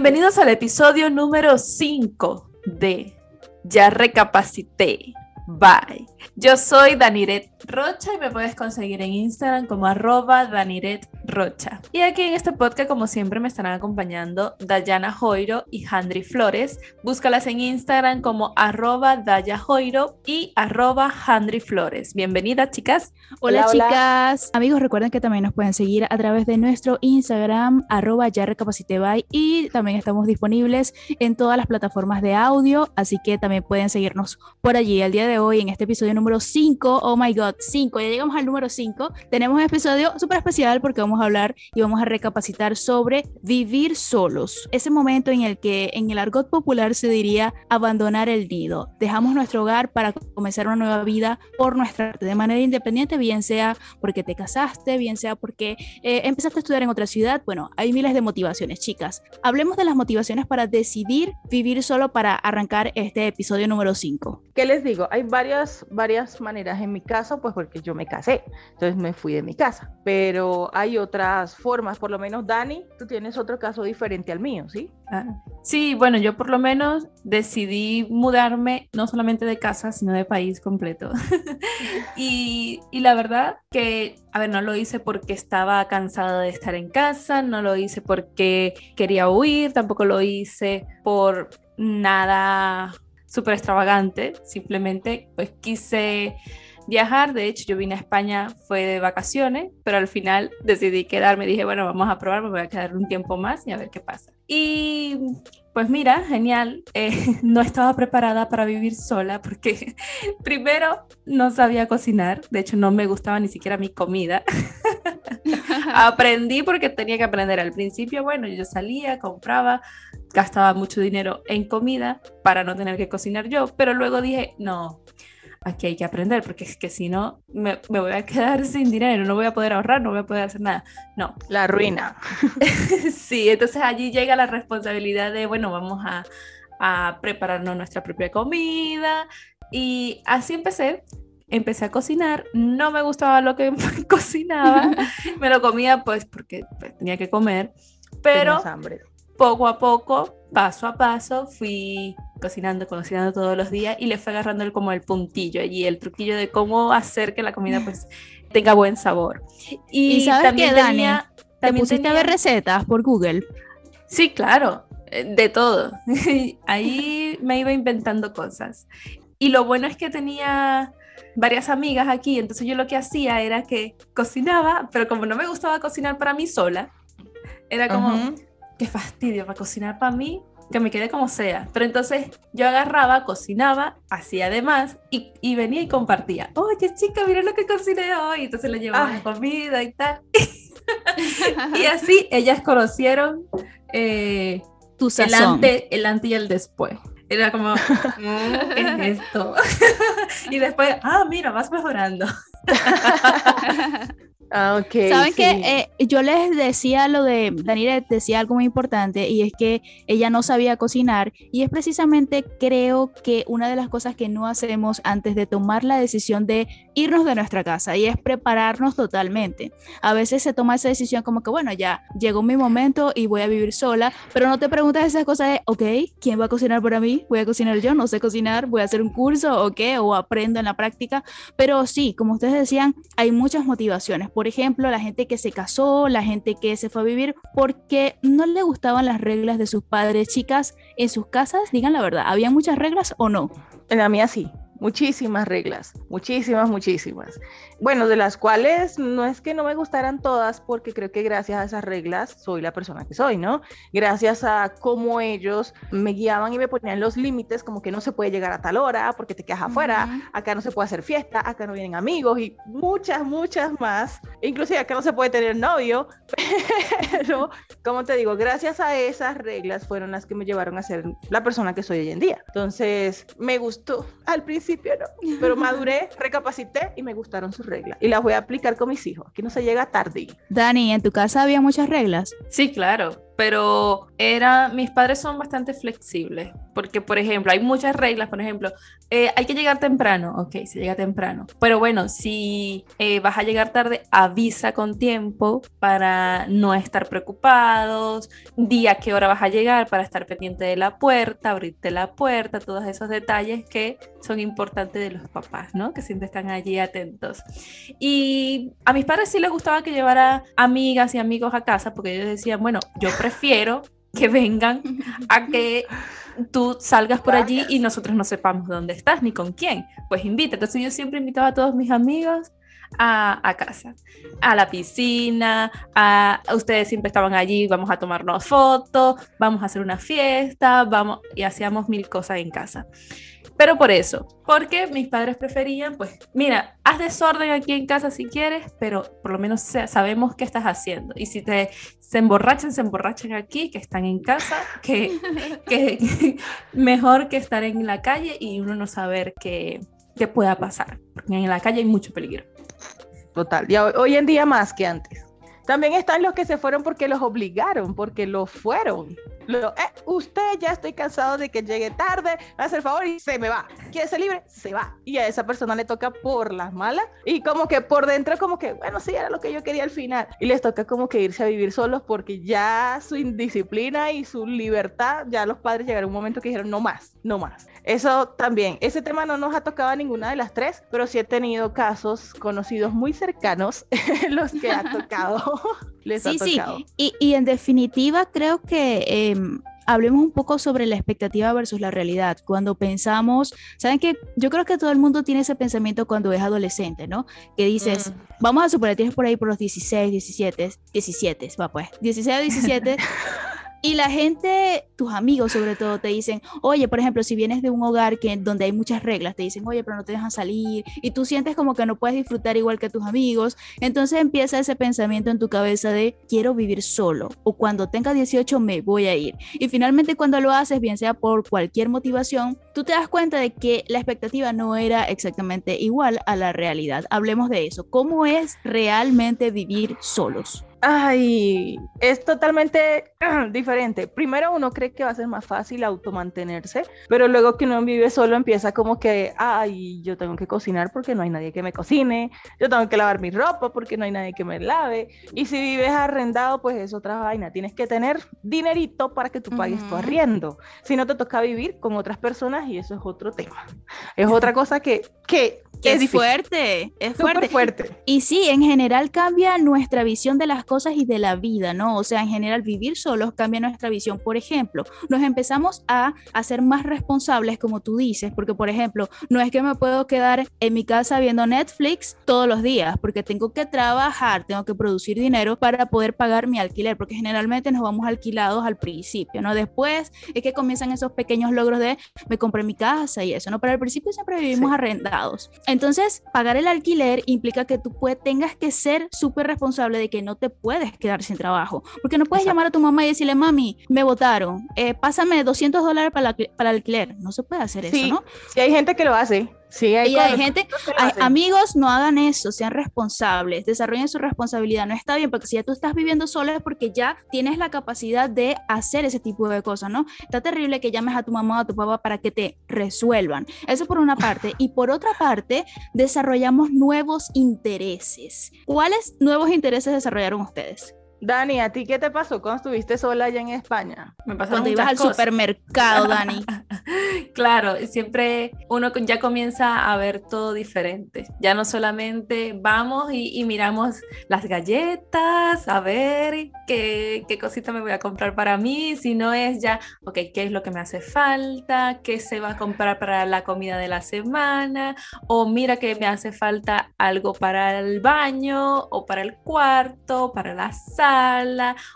Bienvenidos al episodio número 5 de Ya Recapacité. Bye. Yo soy Daniret Rocha y me puedes conseguir en Instagram como arroba Daniret Rocha. Y aquí en este podcast, como siempre, me estarán acompañando Dayana Joiro y Handry Flores. Búscalas en Instagram como arroba Daya Joiro y arroba Handry Flores. Bienvenidas, chicas. Hola, chicas. Amigos, recuerden que también nos pueden seguir a través de nuestro Instagram, arroba ya recapacité y también estamos disponibles en todas las plataformas de audio, así que también pueden seguirnos por allí. El día de hoy, en este episodio número 5, oh my god, 5, ya llegamos al número 5, tenemos un episodio súper especial porque vamos a hablar y vamos a recapacitar sobre vivir solos. Ese momento en el que en el argot popular se diría abandonar el nido. Dejamos nuestro hogar para comenzar una nueva vida por nuestra parte, de manera independiente, bien sea porque te casaste, bien sea porque eh, empezaste a estudiar en otra ciudad. Bueno, hay miles de motivaciones, chicas. Hablemos de las motivaciones para decidir vivir solo para arrancar este episodio número 5. ¿Qué les digo? Hay varias, varias maneras. En mi caso, pues porque yo me casé, entonces me fui de mi casa. Pero hay otras formas, por lo menos Dani, tú tienes otro caso diferente al mío, ¿sí? Ah, sí, bueno, yo por lo menos decidí mudarme no solamente de casa, sino de país completo. y, y la verdad que, a ver, no lo hice porque estaba cansada de estar en casa, no lo hice porque quería huir, tampoco lo hice por nada súper extravagante, simplemente pues quise viajar, de hecho yo vine a España, fue de vacaciones, pero al final decidí quedarme, dije, bueno, vamos a probar, me voy a quedar un tiempo más y a ver qué pasa. Y pues mira, genial, eh, no estaba preparada para vivir sola porque primero no sabía cocinar, de hecho no me gustaba ni siquiera mi comida. Aprendí porque tenía que aprender al principio, bueno, yo salía, compraba, gastaba mucho dinero en comida para no tener que cocinar yo, pero luego dije, no, aquí hay que aprender, porque es que si no, me, me, voy a quedar sin dinero, no voy a poder ahorrar, no voy a poder hacer nada. No. La ruina. sí, entonces allí llega la responsabilidad de, bueno, vamos a, a prepararnos nuestra propia comida. Y así empecé. Empecé a cocinar, no me gustaba lo que cocinaba, me lo comía pues porque pues, tenía que comer, pero hambre poco a poco, paso a paso, fui cocinando, cocinando todos los días y le fue agarrando el, como el puntillo allí, el truquillo de cómo hacer que la comida pues tenga buen sabor. Y, sabes también qué, Dani? ¿Te pusiste a ver recetas por Google? Sí, claro, eh, de todo. Ahí me iba inventando cosas. Y lo bueno es que tenía varias amigas aquí, entonces yo lo que hacía era que cocinaba, pero como no me gustaba cocinar para mí sola, era como, qué fastidio para cocinar para mí, que me quede como sea. Pero entonces yo agarraba, cocinaba, hacía además y, y venía y compartía. Oye, chica, mira lo que cociné hoy. Entonces le llevaba la comida y tal. y así ellas conocieron eh, tu el antes, el antes y el después. Era como, mm, ¿qué es esto? y después, ah, mira, vas mejorando. Ah, okay, Saben que eh, yo les decía lo de, Daniela decía algo muy importante y es que ella no sabía cocinar y es precisamente creo que una de las cosas que no hacemos antes de tomar la decisión de irnos de nuestra casa y es prepararnos totalmente. A veces se toma esa decisión como que bueno, ya llegó mi momento y voy a vivir sola, pero no te preguntas esas cosas de, ok, ¿quién va a cocinar para mí? ¿Voy a cocinar yo? No sé cocinar, voy a hacer un curso o qué, o aprendo en la práctica, pero sí, como ustedes decían, hay muchas motivaciones por ejemplo, la gente que se casó, la gente que se fue a vivir porque no le gustaban las reglas de sus padres. Chicas, en sus casas, digan la verdad, ¿había muchas reglas o no? En la mía sí muchísimas reglas, muchísimas, muchísimas. Bueno, de las cuales no es que no me gustaran todas, porque creo que gracias a esas reglas soy la persona que soy, ¿no? Gracias a cómo ellos me guiaban y me ponían los límites, como que no se puede llegar a tal hora porque te quedas afuera, acá no se puede hacer fiesta, acá no vienen amigos y muchas, muchas más. Inclusive acá no se puede tener novio, pero como te digo, gracias a esas reglas fueron las que me llevaron a ser la persona que soy hoy en día. Entonces, me gustó al principio pero maduré, recapacité y me gustaron sus reglas. Y las voy a aplicar con mis hijos. Aquí no se llega tarde. Dani, ¿en tu casa había muchas reglas? Sí, claro. Pero era, mis padres son bastante flexibles, porque por ejemplo, hay muchas reglas, por ejemplo, eh, hay que llegar temprano, ok, se llega temprano, pero bueno, si eh, vas a llegar tarde, avisa con tiempo para no estar preocupados, día qué hora vas a llegar para estar pendiente de la puerta, abrirte la puerta, todos esos detalles que son importantes de los papás, ¿no? Que siempre están allí atentos. Y a mis padres sí les gustaba que llevara amigas y amigos a casa, porque ellos decían, bueno, yo prefiero que vengan a que tú salgas por allí y nosotros no sepamos dónde estás ni con quién. Pues invita. Entonces yo siempre invitaba a todos mis amigos a, a, casa, a la piscina, a, ustedes siempre estaban allí, vamos a tomarnos fotos, vamos a hacer una fiesta, vamos y hacíamos mil cosas en casa. Pero por eso, porque mis padres preferían, pues, mira, haz desorden aquí en casa si quieres, pero por lo menos sabemos qué estás haciendo. Y si te se emborrachan, se emborrachan aquí, que están en casa, que, que, mejor que estar en la calle y uno no saber qué, qué pueda pasar. Porque en la calle hay mucho peligro. Total, y hoy en día más que antes. También están los que se fueron porque los obligaron, porque lo fueron. Lo, eh, usted ya estoy cansado de que llegue tarde, hace el favor y se me va. Quiere ser libre, se va. Y a esa persona le toca por las malas y como que por dentro como que, bueno, sí, era lo que yo quería al final. Y les toca como que irse a vivir solos porque ya su indisciplina y su libertad, ya los padres llegaron a un momento que dijeron, no más, no más. Eso también, ese tema no nos ha tocado a ninguna de las tres, pero sí he tenido casos conocidos muy cercanos los que ha tocado. les sí, ha tocado. sí, y, y en definitiva creo que... Eh, hablemos un poco sobre la expectativa versus la realidad. Cuando pensamos, ¿saben qué? Yo creo que todo el mundo tiene ese pensamiento cuando es adolescente, ¿no? Que dices, mm. vamos a suponer, tienes por ahí por los 16, 17, 17, va pues, 16 o 17. Y la gente, tus amigos sobre todo, te dicen, oye, por ejemplo, si vienes de un hogar que, donde hay muchas reglas, te dicen, oye, pero no te dejan salir, y tú sientes como que no puedes disfrutar igual que tus amigos, entonces empieza ese pensamiento en tu cabeza de, quiero vivir solo, o cuando tenga 18 me voy a ir. Y finalmente cuando lo haces, bien sea por cualquier motivación, tú te das cuenta de que la expectativa no era exactamente igual a la realidad. Hablemos de eso. ¿Cómo es realmente vivir solos? Ay, es totalmente diferente. Primero uno cree que va a ser más fácil automantenerse, pero luego que uno vive solo empieza como que, ay, yo tengo que cocinar porque no hay nadie que me cocine, yo tengo que lavar mi ropa porque no hay nadie que me lave. Y si vives arrendado, pues es otra vaina. Tienes que tener dinerito para que tú pagues tu arriendo. Si no te toca vivir con otras personas y eso es otro tema. Es otra cosa que, que es, fuerte, es fuerte. fuerte. Y sí, en general cambia nuestra visión de las cosas y de la vida, ¿no? O sea, en general vivir solos cambia nuestra visión. Por ejemplo, nos empezamos a hacer más responsables, como tú dices, porque, por ejemplo, no es que me puedo quedar en mi casa viendo Netflix todos los días, porque tengo que trabajar, tengo que producir dinero para poder pagar mi alquiler, porque generalmente nos vamos alquilados al principio, ¿no? Después es que comienzan esos pequeños logros de me compré mi casa y eso, ¿no? Pero al principio siempre vivimos arrendados. Entonces, pagar el alquiler implica que tú tengas que ser súper responsable de que no te puedes quedar sin trabajo. Porque no puedes llamar a tu mamá y decirle, mami, me votaron, eh, pásame 200 dólares para, para el alquiler. No se puede hacer eso, ¿no? Sí, hay gente que lo hace. Sí, hay, y hay gente, amigos, no hagan eso, sean responsables, desarrollen su responsabilidad. No está bien, porque si ya tú estás viviendo solo es porque ya tienes la capacidad de hacer ese tipo de cosas, ¿no? Está terrible que llames a tu mamá o a tu papá para que te resuelvan. Eso por una parte. Y por otra parte, desarrollamos nuevos intereses. ¿Cuáles nuevos intereses desarrollaron ustedes? Dani, ¿a ti qué te pasó cuando estuviste sola allá en España? Me pasó cuando ibas al supermercado, Dani. claro, siempre uno ya comienza a ver todo diferente. Ya no solamente vamos y, miramos las galletas, a ver qué, qué, cosita me voy a comprar para mí, sino es ya, ok, ¿qué es lo que me hace falta? ¿Qué se va a comprar para la comida de la semana? O mira que me hace falta algo para el baño o para el cuarto, para la sala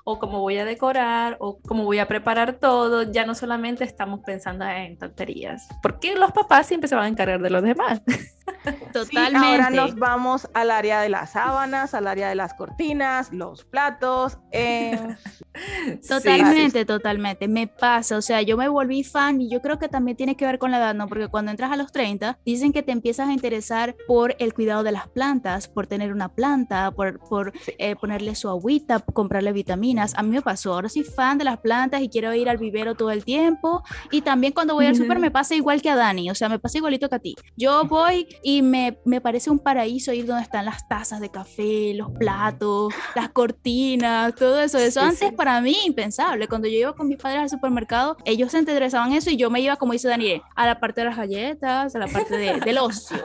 o cómo voy a decorar o cómo voy a preparar todo, ya no solamente estamos pensando en tonterías, porque los papás siempre se van a encargar de los demás. Totalmente. ahora nos vamos al área de las sábanas, al área de las cortinas, los platos. Eh, totalmente, totalmente. Me pasa, o sea, yo me volví fan y yo creo que también tiene que ver con la edad, ¿no? Porque cuando entras a los 30, dicen que te empiezas a interesar por el cuidado de las plantas, por tener una planta, por, por eh, ponerle su agüita, comprarle vitaminas. A mí me pasó, ahora soy fan de las plantas y quiero ir al vivero todo el tiempo. Y también cuando voy al súper me pasa igual que a Dani, o sea, me pasa igualito que a ti. Yo voy y me, me parece un paraíso ir donde están las tazas de café, los platos, las cortinas, todo eso. Eso antes para mí impensable. Cuando yo iba con mis padres al supermercado, ellos se interesaban en eso y yo me iba, como dice Daniel, a la parte de las galletas, a la parte de, del ocio.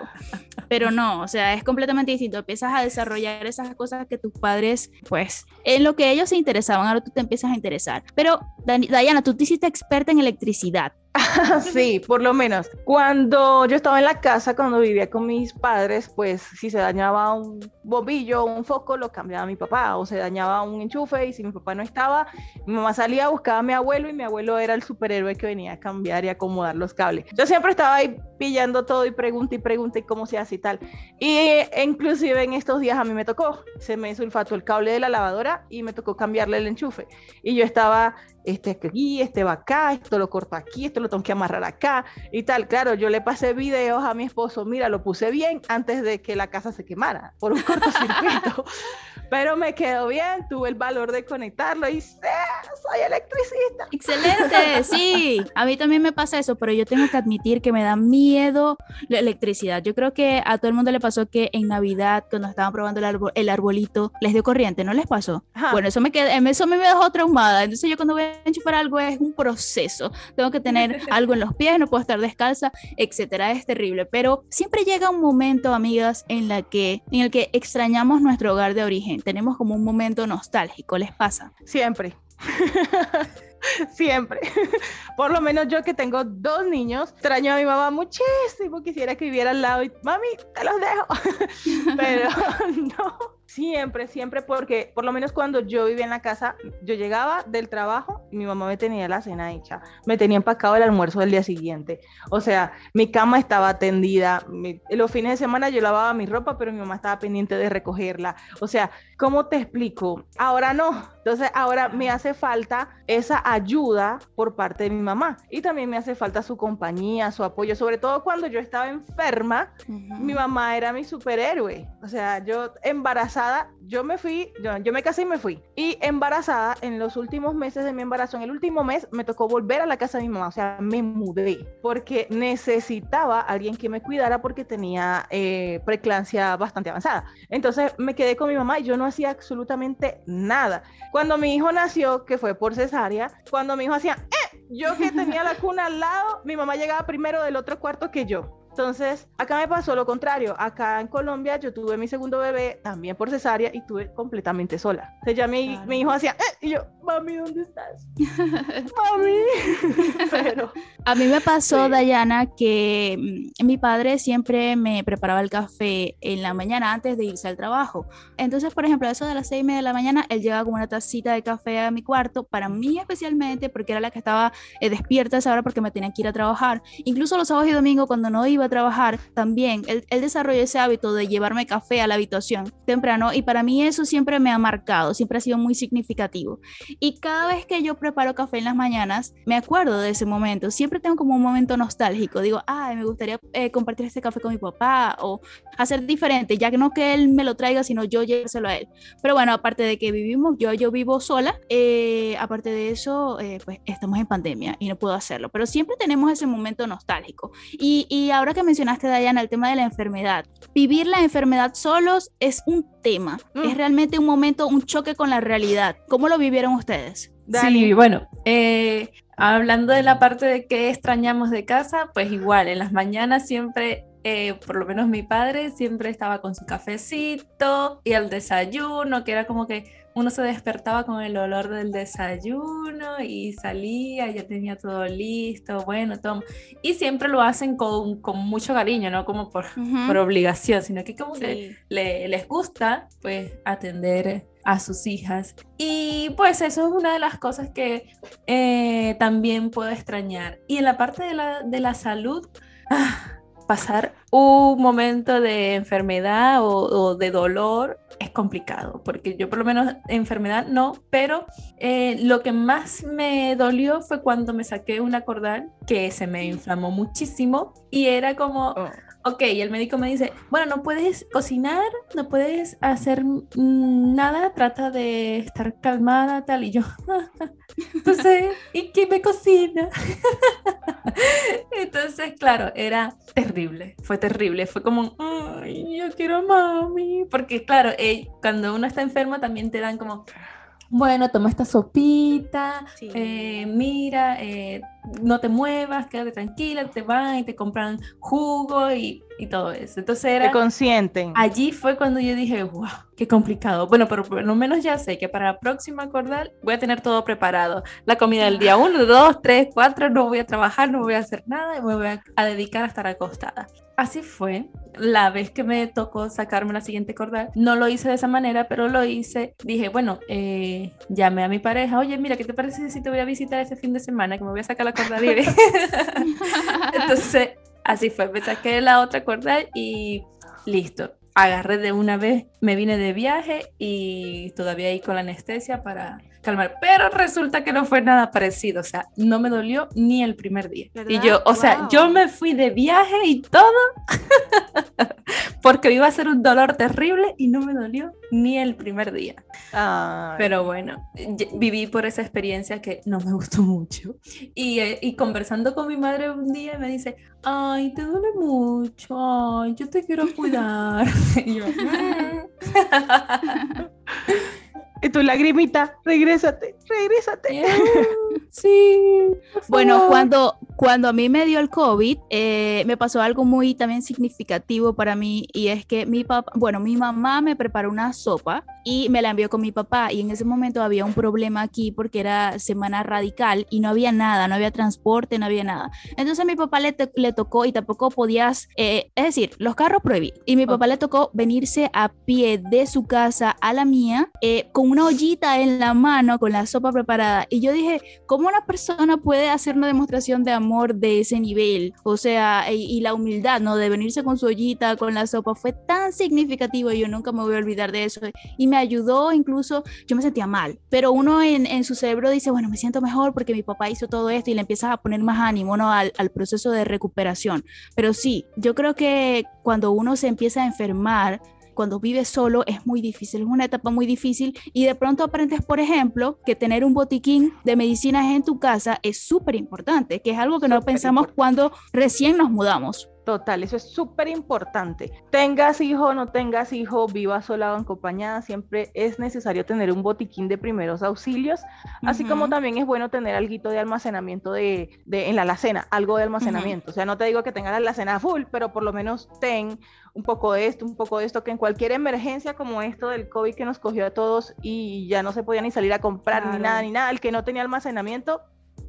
Pero no, o sea, es completamente distinto. Empiezas a desarrollar esas cosas que tus padres, pues, en lo que ellos se interesaban, ahora tú te empiezas a interesar. Pero, Diana, tú te hiciste experta en electricidad. sí, por lo menos. Cuando yo estaba en la casa, cuando vivía con mis padres, pues si se dañaba un bombillo un foco, lo cambiaba mi papá, o se dañaba un enchufe y si mi papá no estaba, mi mamá salía, buscaba a mi abuelo y mi abuelo era el superhéroe que venía a cambiar y acomodar los cables. Yo siempre estaba ahí pillando todo y pregunta y pregunta y cómo se hace y tal. Y e inclusive en estos días a mí me tocó, se me sulfató el cable de la lavadora y me tocó cambiarle el enchufe. Y yo estaba este aquí, este va acá, esto lo corto aquí, esto lo que amarrar acá y tal. Claro, yo le pasé videos a mi esposo, mira, lo puse bien antes de que la casa se quemara por un cortocircuito. Pero me quedó bien, tuve el valor de conectarlo y ¡sí! soy electricista. Excelente, sí. A mí también me pasa eso, pero yo tengo que admitir que me da miedo la electricidad. Yo creo que a todo el mundo le pasó que en Navidad, cuando estaban probando el, el arbolito, les dio corriente, ¿no les pasó? Bueno, eso me, quedó, eso me dejó traumada. Entonces yo cuando voy enchufar algo es un proceso. Tengo que tener algo en los pies, no puedo estar descalza, etcétera. Es terrible. Pero siempre llega un momento, amigas, en, la que, en el que extrañamos nuestro hogar de origen. Tenemos como un momento nostálgico. ¿Les pasa? Siempre. Siempre. Por lo menos yo que tengo dos niños, extraño a mi mamá muchísimo. Quisiera que viviera al lado y, mami, te los dejo. Pero no. Siempre, siempre, porque por lo menos cuando yo vivía en la casa, yo llegaba del trabajo y mi mamá me tenía la cena hecha, me tenía empacado el almuerzo del día siguiente. O sea, mi cama estaba tendida, los fines de semana yo lavaba mi ropa, pero mi mamá estaba pendiente de recogerla. O sea, ¿cómo te explico? Ahora no. Entonces, ahora me hace falta esa ayuda por parte de mi mamá y también me hace falta su compañía, su apoyo, sobre todo cuando yo estaba enferma, mi mamá era mi superhéroe. O sea, yo embarazada yo me fui, yo, me casé y me fui. Y embarazada, en los últimos meses de mi embarazo, en el último mes, me tocó volver a la casa de mi mamá, o sea, me mudé, porque necesitaba alguien que me cuidara porque tenía eh, bastante avanzada. Entonces me quedé con mi mamá y yo no hacía absolutamente nada. Cuando mi hijo nació, que fue por cesárea, cuando mi hijo hacía, ¡eh! Yo que tenía la cuna al lado, mi mamá llegaba primero del otro cuarto que yo. Entonces, acá me pasó lo contrario. Acá en Colombia yo tuve mi segundo bebé también por cesárea y tuve completamente sola. O sea, ya mi, mi hijo hacía, eh", y yo, mami, ¿dónde estás? mami. Pero, a mí me pasó, Dayana, que mm, mi padre siempre me preparaba el café en la mañana antes de irse al trabajo. Entonces, por ejemplo, a eso de las seis y media de la mañana, él llegaba con una tacita de café a mi cuarto, para mí especialmente, porque era la que estaba eh, despierta a esa hora porque me tenía que ir a trabajar. Incluso los sábados y domingos, cuando no iba trabajar, también él, desarrolló ese hábito de llevarme café a la habitación temprano y para mí eso siempre me ha marcado, siempre ha sido muy significativo. Y cada vez que yo preparo café en las mañanas, me acuerdo de ese momento, siempre tengo como un momento nostálgico, digo, ay, me gustaría eh, compartir este café con mi papá o hacer diferente, ya que no que él me lo traiga, sino yo llevárselo a él. Pero bueno, aparte de que vivimos, yo, yo vivo sola, eh, aparte de eso, eh, pues estamos en pandemia y no puedo hacerlo, pero siempre tenemos ese momento nostálgico. Y, y ahora que mencionaste, Dayana, el tema de la enfermedad. Vivir la enfermedad solos es un tema, mm. es realmente un momento, un choque con la realidad. ¿Cómo lo vivieron ustedes? Sí, bueno, eh, hablando de la parte de que extrañamos de casa, pues igual, en las mañanas siempre eh, por lo menos mi padre siempre estaba con su cafecito y el desayuno, que era como que uno se despertaba con el olor del desayuno y salía, ya tenía todo listo, bueno, toma. Y siempre lo hacen con, con mucho cariño, no como por, por obligación, sino que como que le, les gusta pues atender a sus hijas. Y pues eso es una de las cosas que eh, también puedo extrañar. Y en la parte de la, de la salud, ah, pasar un momento de enfermedad o, de dolor es complicado, porque yo por lo menos enfermedad no, pero eh, lo que más me dolió fue cuando me saqué una cordal que se me inflamó muchísimo y era como... Oh ok, el médico me dice, bueno, no puedes cocinar, no puedes hacer nada, trata de estar calmada, tal, y yo, entonces, ¿y quién me cocina? entonces, claro, era terrible, fue terrible, fue como, ay, yo quiero a mami, porque claro, eh, cuando uno está enfermo también te dan como, bueno, toma esta sopita, eh, mira, eh, no te muevas, quédate tranquila, te van y te compran jugo y, todo eso. Entonces era... Te consienten. Allí fue cuando yo dije, wow, qué complicado. Bueno, pero por lo menos ya sé que para la próxima cordal voy a tener todo preparado. La comida del día 1, 2, 3, 4, no voy a trabajar, no voy a hacer nada y me voy a dedicar a estar acostada. Así fue. La vez que me tocó sacarme la siguiente cordal, no lo hice de esa manera, pero lo hice. Dije, bueno, eh, llamé a mi pareja, oye, mira, ¿qué te parece si te voy a visitar este fin de semana? Que me voy a sacar la cordal. Entonces, así fue. Me saqué la otra cordal y listo. Agarré de una vez, me vine de viaje y todavía ahí con la anestesia para calmar. Pero resulta que no fue nada parecido, o sea, no me dolió ni el primer día. Y yo, o sea, yo me fui de viaje y todo porque iba a ser un dolor terrible y no me dolió ni el primer día. Pero bueno, viví por esa experiencia que no me gustó mucho. Y, eh, y conversando con mi madre un día me dice, ay, te duele mucho, ay, yo te quiero cuidar. y yo, mm". Y tu lagrimita, regrésate, regrésate. Sí. Bueno, cuando, cuando a mí me dio el COVID, eh, me pasó algo muy también significativo para mí y es que mi papá, bueno, mi mamá me preparó una sopa y me la envió con mi papá y en ese momento había un problema aquí porque era semana radical y no había nada, no había transporte, no había nada. Entonces a mi papá le, le tocó y tampoco podías, eh, es decir, los carros prohibidos. Y mi papá le tocó venirse a pie de su casa a la mía eh, con una ollita en la mano con la sopa preparada. Y yo dije, ¿cómo una persona puede hacer una demostración de amor de ese nivel? O sea, y, la humildad, ¿no? De venirse con su ollita, con la sopa, fue tan significativo y yo nunca me voy a olvidar de eso. Y me ayudó incluso, yo me sentía mal, pero uno en, en su cerebro dice, bueno, me siento mejor porque mi papá hizo todo esto y le empiezas a poner más ánimo, ¿no? Al, al proceso de recuperación. Pero sí, yo creo que cuando uno se empieza a enfermar, cuando vives solo es muy difícil, es una etapa muy difícil y de pronto aprendes, por ejemplo, que tener un botiquín de medicinas en tu casa es súper importante, que es algo que no pensamos cuando recién nos mudamos. Total, eso es súper importante. Tengas hijo o no tengas hijo, viva sola o acompañada, siempre es necesario tener un botiquín de primeros auxilios, así como también es bueno tener algo de almacenamiento de, en la alacena, algo de almacenamiento. O sea, no te digo que tengas la alacena full, pero por lo menos ten un poco de esto, un poco de esto, que en cualquier emergencia como esto del COVID que nos cogió a todos y ya no se podía ni salir a comprar ni nada, ni nada, el que no tenía almacenamiento,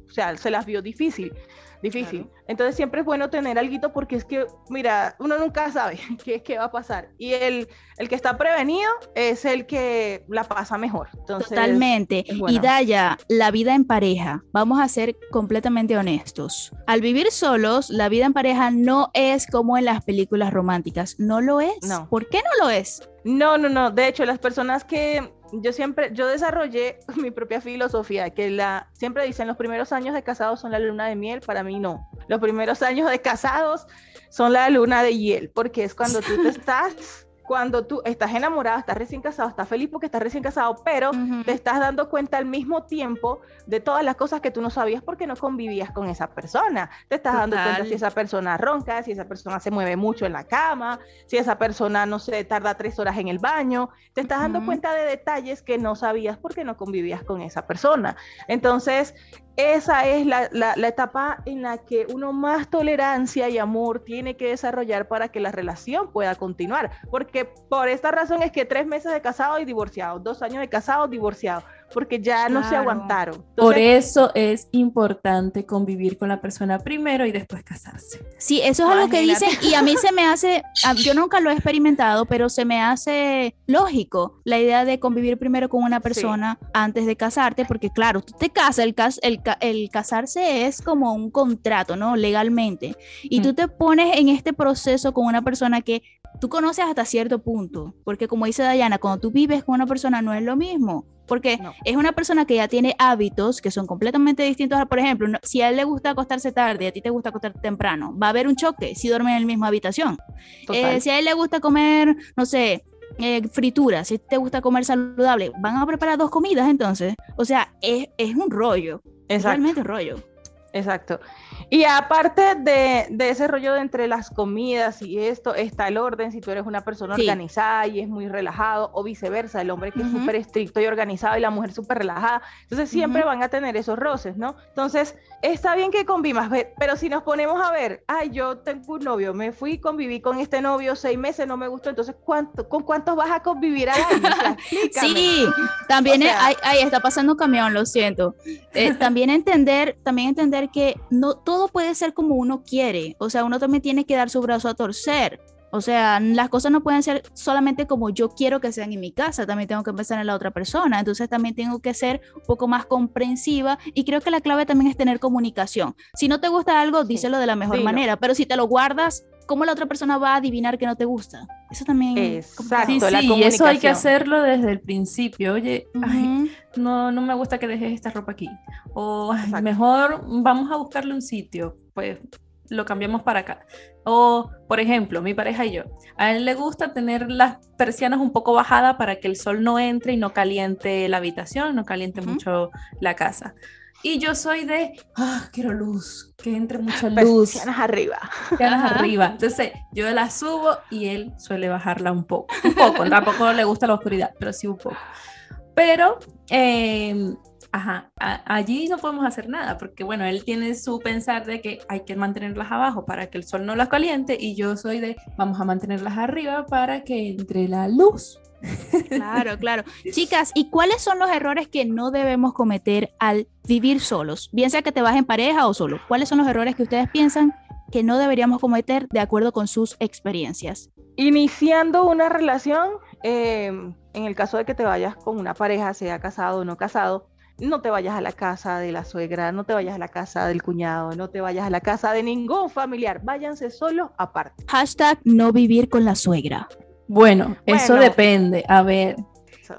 o sea, se las vio difícil difícil. Entonces siempre es bueno tener algo porque es que, mira, uno nunca sabe qué, qué va a pasar. Y el, el que está prevenido es el que la pasa mejor. Totalmente. Y Daya, la vida en pareja, vamos a ser completamente honestos. Al vivir solos, la vida en pareja no es como en las películas románticas. No lo es. No. ¿Por qué no lo es? No, no, no. De hecho, las personas que yo siempre, yo desarrollé mi propia filosofía, que la, siempre dicen los primeros años de casados son la luna de miel, para mí no. Los primeros años de casados son la luna de hiel, porque es cuando tú te estás cuando tú estás enamorado, estás recién casado, estás feliz porque estás recién casado, pero te estás dando cuenta al mismo tiempo de todas las cosas que tú no sabías porque no convivías con esa persona. Te estás dando cuenta si esa persona ronca, si esa persona se mueve mucho en la cama, si esa persona, no sé, tarda tres horas en el baño. Te estás dando cuenta de detalles que no sabías porque no convivías con esa persona. Entonces, esa es la, etapa en la que uno más tolerancia y amor tiene que desarrollar para que la relación pueda continuar. Porque que por esta razón es que tres meses de casado y divorciado, dos años de casado, divorciado porque ya no se aguantaron. Por eso es importante convivir con la persona primero y después casarse. Sí, eso es algo que dicen y a mí se me hace, yo nunca lo he experimentado, pero se me hace lógico la idea de convivir primero con una persona antes de casarte, porque claro, tú te casas, el, el, el, casarse es como un contrato, ¿no? Legalmente. Y tú mm. te pones en este proceso con una persona que tú conoces hasta cierto punto, porque como dice Dayana, cuando tú vives con una persona no es lo mismo porque es una persona que ya tiene hábitos que son completamente distintos. Por ejemplo, si a él le gusta acostarse tarde y a ti te gusta acostarte temprano, va a haber un choque si duermen en la misma habitación. Eh, si a él le gusta comer, no sé, eh, frituras, si te gusta comer saludable, van a preparar dos comidas entonces. O sea, es, es un rollo. Es realmente un rollo. Exacto. Y aparte de, de, ese rollo de entre las comidas y esto, está el orden, si tú eres una persona organizada y es muy relajado, o viceversa, el hombre que es súper estricto y organizado y la mujer súper relajada. Entonces siempre van a tener esos roces, ¿no? Entonces, está bien que convivas, pero si nos ponemos a ver, ay, yo tengo un novio, me fui, conviví con este novio seis meses, no me gustó, entonces, ¿cuánto, ¿con cuántos vas a convivir al año? sí, también ahí, está pasando un camión, lo siento. Eh, también entender, también entender que no todo puede ser como uno quiere, o sea, uno también tiene que dar su brazo a torcer. O sea, las cosas no pueden ser solamente como yo quiero que sean en mi casa, también tengo que pensar en la otra persona, entonces también tengo que ser un poco más comprensiva y creo que la clave también es tener comunicación. Si no te gusta algo, díselo de la mejor manera, pero si te lo guardas, ¿cómo la otra persona va a adivinar que no te gusta? Eso también Exacto, sí, sí, y eso hay que hacerlo desde el principio. Oye, no, no me gusta que dejes esta ropa aquí. O mejor vamos a buscarle un sitio. Pues lo cambiamos para acá. O, por ejemplo, mi pareja y yo, a él le gusta tener las persianas un poco bajadas para que el sol no entre y no caliente la habitación, no caliente mucho la casa. Y yo soy de, ah, quiero luz, que entre mucha luz. Persianas arriba. Persianas arriba. Entonces, yo la subo y él suele bajarla un poco. Un poco, tampoco le gusta la oscuridad, pero sí un poco. Pero eh, Ajá, allí no podemos hacer nada porque, bueno, él tiene su pensar de que hay que mantenerlas abajo para que el sol no las caliente y yo soy de vamos a mantenerlas arriba para que entre la luz. Claro, claro. Chicas, ¿y cuáles son los errores que no debemos cometer al vivir solos? Bien sea que te vas en pareja o solo. ¿Cuáles son los errores que ustedes piensan que no deberíamos cometer de acuerdo con sus experiencias? Iniciando una relación, eh, en el caso de que te vayas con una pareja, sea casado o no casado, no te vayas a la casa de la suegra, no te vayas a la casa del cuñado, no te vayas a la casa de ningún familiar, váyanse solos aparte. Hashtag no vivir con la suegra. Bueno, eso depende, a ver,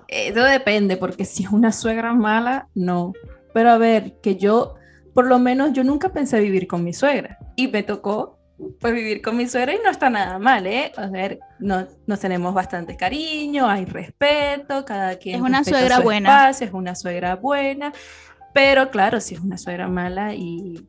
eso depende, porque si es una suegra mala, no. Pero a ver, que yo, por lo menos yo nunca pensé vivir con mi suegra y me tocó pues vivir con mi suegra y no está nada mal, ¿eh? O sea, no, nos tenemos bastante cariño, hay respeto, cada quien es una suegra buena, es una suegra buena, pero claro, si es una suegra mala y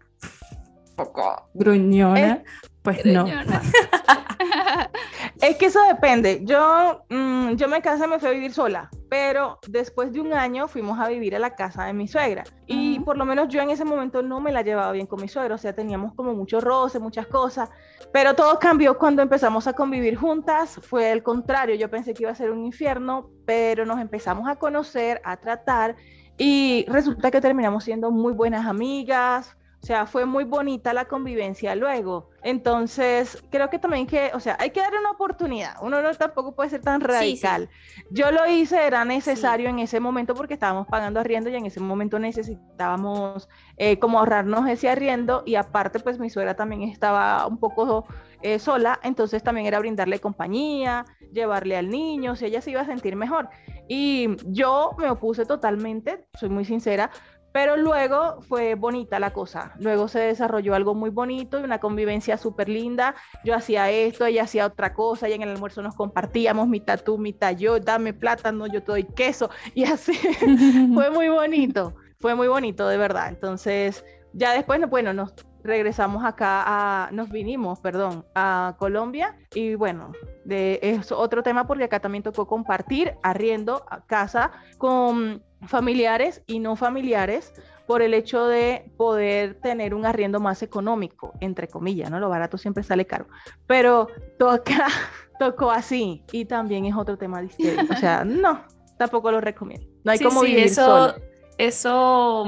poco gruñona, pues no. es que eso depende. Yo, mm, yo me casé, me fui a vivir sola, pero después de un año fuimos a vivir a la casa de mi suegra. Y por lo menos yo en ese momento no me la llevaba bien con mi suegra, o sea, teníamos como mucho roce, muchas cosas. Pero todo cambió cuando empezamos a convivir juntas. Fue el contrario, yo pensé que iba a ser un infierno, pero nos empezamos a conocer, a tratar. Y resulta que terminamos siendo muy buenas amigas, o sea, fue muy bonita la convivencia luego. Entonces, creo que también que, o sea, hay que darle una oportunidad. Uno no tampoco puede ser tan radical. Yo lo hice, era necesario en ese momento porque estábamos pagando arriendo y en ese momento necesitábamos eh, como ahorrarnos ese arriendo y aparte pues mi suegra también estaba un poco eh, sola, entonces también era brindarle compañía, llevarle al niño, si ella se iba a sentir mejor. Y yo me opuse totalmente, soy muy sincera, pero luego fue bonita la cosa. Luego se desarrolló algo muy bonito y una convivencia súper linda. Yo hacía esto, ella hacía otra cosa y en el almuerzo nos compartíamos mitad tú, mitad yo, dame plátano, yo te doy queso y así. fue muy bonito, fue muy bonito de verdad. Entonces, ya después, bueno, nos regresamos acá a, nos vinimos, perdón, a Colombia y bueno, de, es otro tema porque acá también tocó compartir arriendo a casa con familiares y no familiares, por el hecho de poder tener un arriendo más económico, entre comillas, ¿no? Lo barato siempre sale caro, pero toca, tocó así y también es otro tema distinto, o sea, no, tampoco lo recomiendo. No hay como vivir eso, solo. Eso,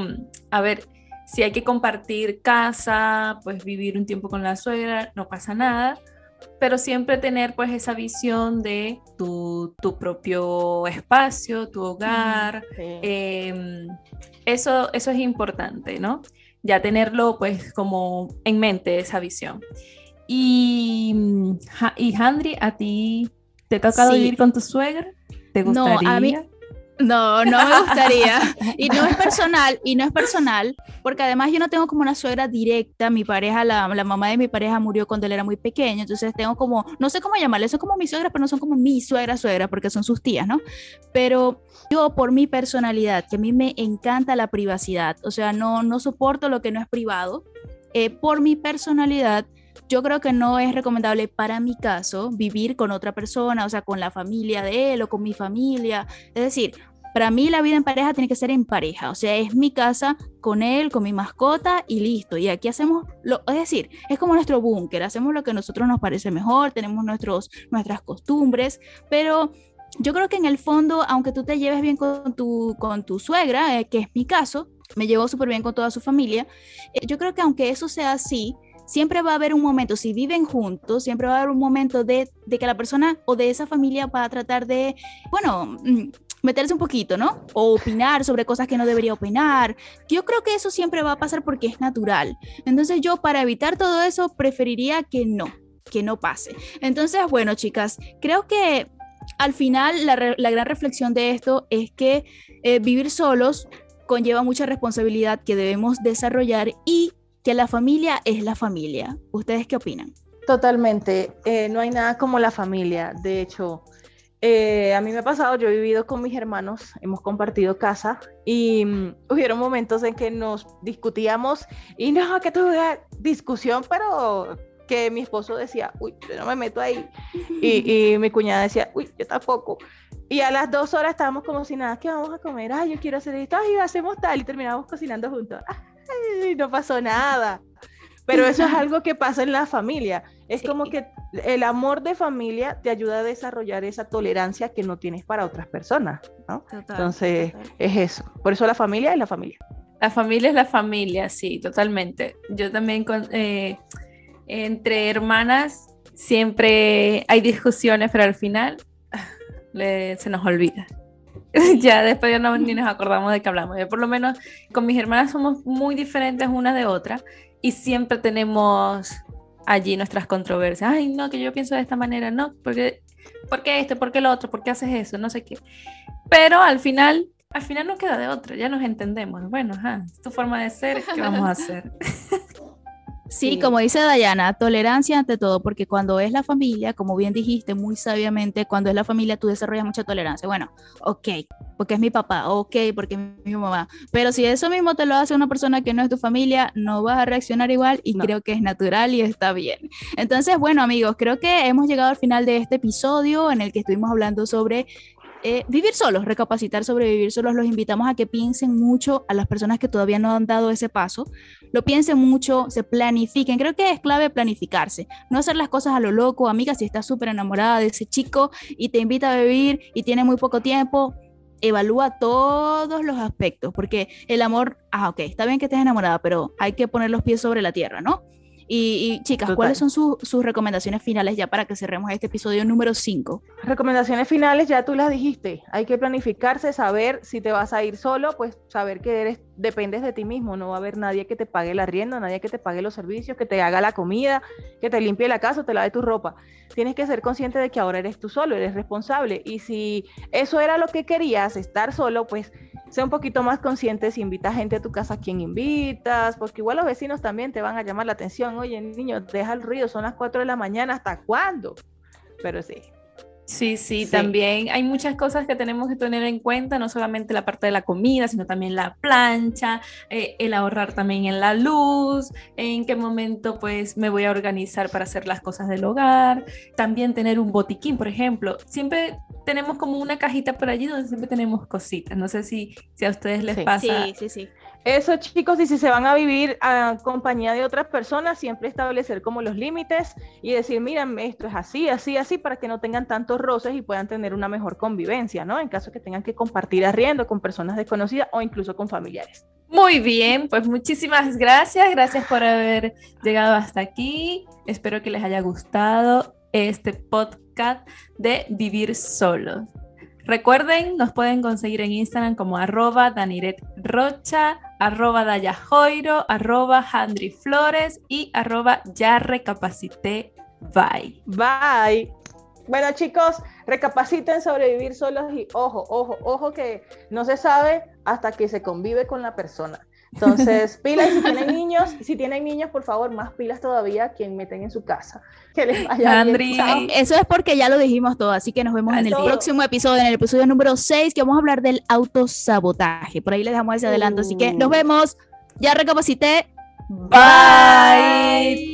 a ver, si hay que compartir casa, pues vivir un tiempo con la suegra, no pasa nada, pero siempre tener pues esa visión de tu, tu propio espacio, tu hogar, Sí. em, eso, eso es importante, ¿no? Ya tenerlo pues como en mente esa visión. Y, mm, y Handri, ¿a ti te ha tocado Sí. vivir con tu suegra? ¿Te No, gustaría? a mí- No, no me gustaría. Y no es personal, y no es personal, porque además yo no tengo como una suegra directa. Mi pareja, la, la mamá de mi pareja murió cuando él era muy pequeño, entonces tengo como, no sé cómo llamarle, son como mis suegras, pero no son como mi suegra, suegra, porque son sus tías, ¿no? Pero yo, por mi personalidad, que a mí me encanta la privacidad, o sea, no, no soporto lo que no es privado, eh, por mi personalidad, yo creo que no es recomendable para mi caso vivir con otra persona, o sea, con la familia de él o con mi familia. Es decir, para mí la vida en pareja tiene que ser en pareja, o sea, es mi casa con él, con mi mascota y listo. Y aquí hacemos, lo, es decir, es como nuestro búnker, hacemos lo que a nosotros nos parece mejor, tenemos nuestros, nuestras costumbres, pero yo creo que en el fondo, aunque tú te lleves bien con tu, con tu suegra, eh, que es mi caso, me llevo súper bien con toda su familia, eh, yo creo que aunque eso sea así, siempre va a haber un momento, si viven juntos, siempre va a haber un momento de, de que la persona o de esa familia va a tratar de, bueno, mm, meterse un poquito, ¿no? O opinar sobre cosas que no debería opinar. Yo creo que eso siempre va a pasar porque es natural. Entonces yo para evitar todo eso preferiría que no, que no pase. Entonces, bueno, chicas, creo que al final la, la gran reflexión de esto es que eh, vivir solos conlleva mucha responsabilidad que debemos desarrollar y que la familia es la familia. ¿Ustedes qué opinan? Totalmente, eh, no hay nada como la familia. De hecho, eh, a mí me ha pasado, yo he vivido con mis hermanos, hemos compartido casa y mm, hubieron momentos en que nos discutíamos y no, que tuve discusión, pero que mi esposo decía, uy, yo no me meto ahí. Y, y mi cuñada decía, uy, yo tampoco. Y a las dos horas estábamos como si nada, ¿qué vamos a comer? Ay, yo quiero hacer esto, ay, hacemos tal. Y terminamos cocinando juntos. Ay, no pasó nada. Pero eso es algo que pasa en la familia. Es Sí. como que el amor de familia te ayuda a desarrollar esa tolerancia que no tienes para otras personas, ¿no? Entonces, es eso. Por eso la familia es la familia. La familia es la familia, sí, totalmente. Yo también con, eh, entre hermanas siempre hay discusiones, pero al final ah, le- se nos olvida. ya después ya no, ni nos acordamos de qué hablamos. Yo por lo menos con mis hermanas somos muy diferentes una de otra y siempre tenemos allí nuestras controversias. Ay, no, que yo pienso de esta manera, no, porque, ¿por qué esto? ¿Por qué lo otro? ¿Por qué haces eso? No sé qué. Pero al final, al final no queda de otra, ya nos entendemos. Bueno, ajá, es tu forma de ser, ¿qué vamos a hacer? Sí, Sí. como dice Dayana, tolerancia ante todo, porque cuando es la familia, como bien dijiste muy sabiamente, cuando es la familia tú desarrollas mucha tolerancia. Bueno, ok, porque es mi papá, ok, porque es mi mamá, pero si eso mismo te lo hace una persona que no es tu familia, no vas a reaccionar igual y No. creo que es natural y está bien. Entonces, bueno amigos, creo que hemos llegado al final de este episodio en el que estuvimos hablando sobre eh, vivir solos, recapacitar sobre vivir solos. Los invitamos a que piensen mucho a las personas que todavía no han dado ese paso lo piensen mucho, se planifiquen. Creo que es clave planificarse, no hacer las cosas a lo loco. Amiga, si estás súper enamorada de ese chico y te invita a vivir y tiene muy poco tiempo, evalúa todos los aspectos, porque el amor, ah, ok, está bien que estés enamorada, pero hay que poner los pies sobre la tierra, ¿no? Y, y, chicas, Total. ¿cuáles son su- sus recomendaciones finales ya para que cerremos este episodio número 5? Recomendaciones finales, ya tú las dijiste. Hay que planificarse, saber si te vas a ir solo, pues saber que eres, dependes de ti mismo. No va a haber nadie que te pague el arriendo, nadie que te pague los servicios, que te haga la comida, que te limpie la casa, te lave tu ropa. Tienes que ser consciente de que ahora eres tú solo, eres responsable. Y si eso era lo que querías, estar solo, pues sé un poquito más consciente si invitas gente a tu casa, a quién invitas, porque igual los vecinos también te van a llamar la atención. Oye, niño, deja el ruido, son las 4 de la mañana, ¿hasta cuándo? Pero sí, Sí, sí, también hay muchas cosas que tenemos que tener en cuenta, no solamente la parte de la comida, sino también la plancha, eh, el ahorrar también en la luz, en qué momento pues me voy a organizar para hacer las cosas del hogar, también tener un botiquín, por ejemplo. Siempre tenemos como una cajita por allí donde siempre tenemos cositas. No sé si, si a ustedes les pasa. Sí, sí, sí. Eso, chicos, y si se van a vivir a compañía de otras personas, siempre establecer como los límites y decir, miren, esto es así, así, así, para que no tengan tantos roces y puedan tener una mejor convivencia, ¿no? En caso que tengan que compartir arriendo con personas desconocidas o incluso con familiares. Muy bien, pues muchísimas gracias, gracias por haber llegado hasta aquí. Espero que les haya gustado este podcast de Vivir Solos. Recuerden, nos pueden conseguir en Instagram como arroba Daniret Rocha, arroba Dayajoiro, arroba Handry Flores y arroba Ya Recapacité. Bye. Bye. Bueno chicos, recapaciten sobre vivir solos y ojo, ojo, ojo que no se sabe hasta que se convive con la persona. Entonces, pilas si tienen niños, si tienen niños, por favor, más pilas todavía quien meten en su casa. Que les vaya bien. Eso es porque ya lo dijimos todo, así que nos vemos en el próximo episodio, en el episodio número 6, que vamos a hablar del autosabotaje. Por ahí les dejamos ese adelanto, así que nos uh. vemos. Ya recapacité. Bye.